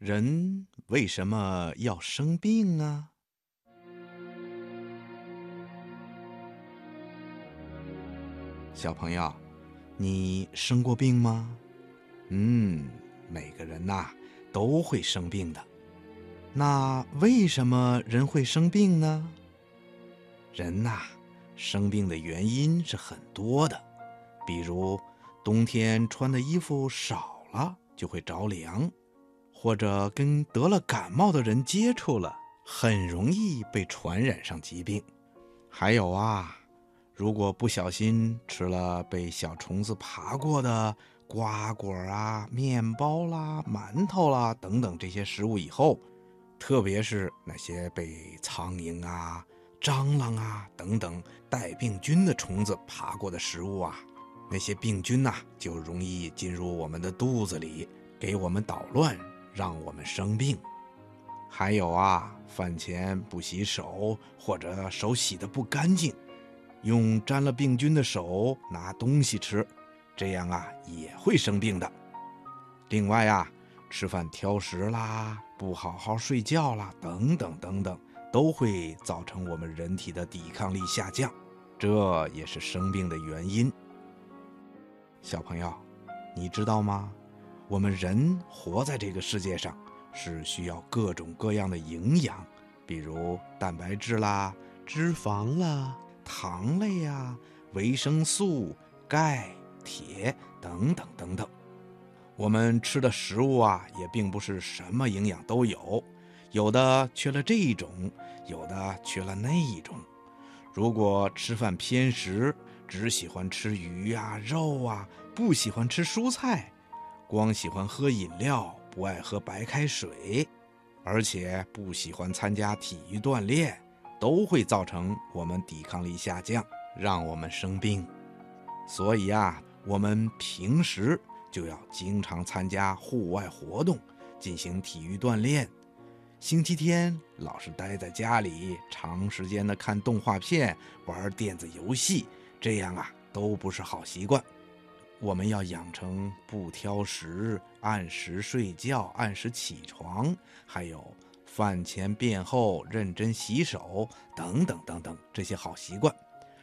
人为什么要生病啊？小朋友，你生过病吗？嗯，每个人呐都会生病的。那为什么人会生病呢？人呐，生病的原因是很多的，比如冬天穿的衣服少了就会着凉，或者跟得了感冒的人接触了，很容易被传染上疾病。还有啊。如果不小心吃了被小虫子爬过的瓜果啊、面包啦、馒头啦等等这些食物以后，特别是那些被苍蝇啊、蟑螂啊等等带病菌的虫子爬过的食物啊，那些病菌呐就容易进入我们的肚子里，给我们捣乱，让我们生病。还有啊，饭前不洗手或者手洗的不干净。用沾了病菌的手拿东西吃，这样啊也会生病的。另外啊，吃饭挑食啦，不好好睡觉啦，等等等等，都会造成我们人体的抵抗力下降，这也是生病的原因。小朋友，你知道吗？我们人活在这个世界上，是需要各种各样的营养，比如蛋白质啦、脂肪啦。糖类呀，维生素、钙、铁等等等等，我们吃的食物啊，也并不是什么营养都有，有的缺了这一种，有的缺了那一种。如果吃饭偏食，只喜欢吃鱼啊、肉啊，不喜欢吃蔬菜，光喜欢喝饮料，不爱喝白开水，而且不喜欢参加体育锻炼。都会造成我们抵抗力下降，让我们生病。所以啊，我们平时就要经常参加户外活动，进行体育锻炼。星期天老是待在家里，长时间的看动画片、玩电子游戏，这样啊都不是好习惯。我们要养成不挑食、按时睡觉、按时起床，还有。饭前便后认真洗手，等等等等，这些好习惯，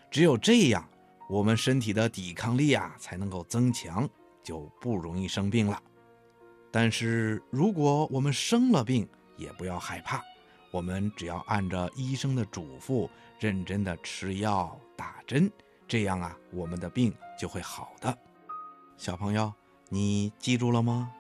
只有这样，我们身体的抵抗力啊才能够增强，就不容易生病了。但是如果我们生了病，也不要害怕，我们只要按照医生的嘱咐，认真的吃药打针，这样啊，我们的病就会好的。小朋友，你记住了吗？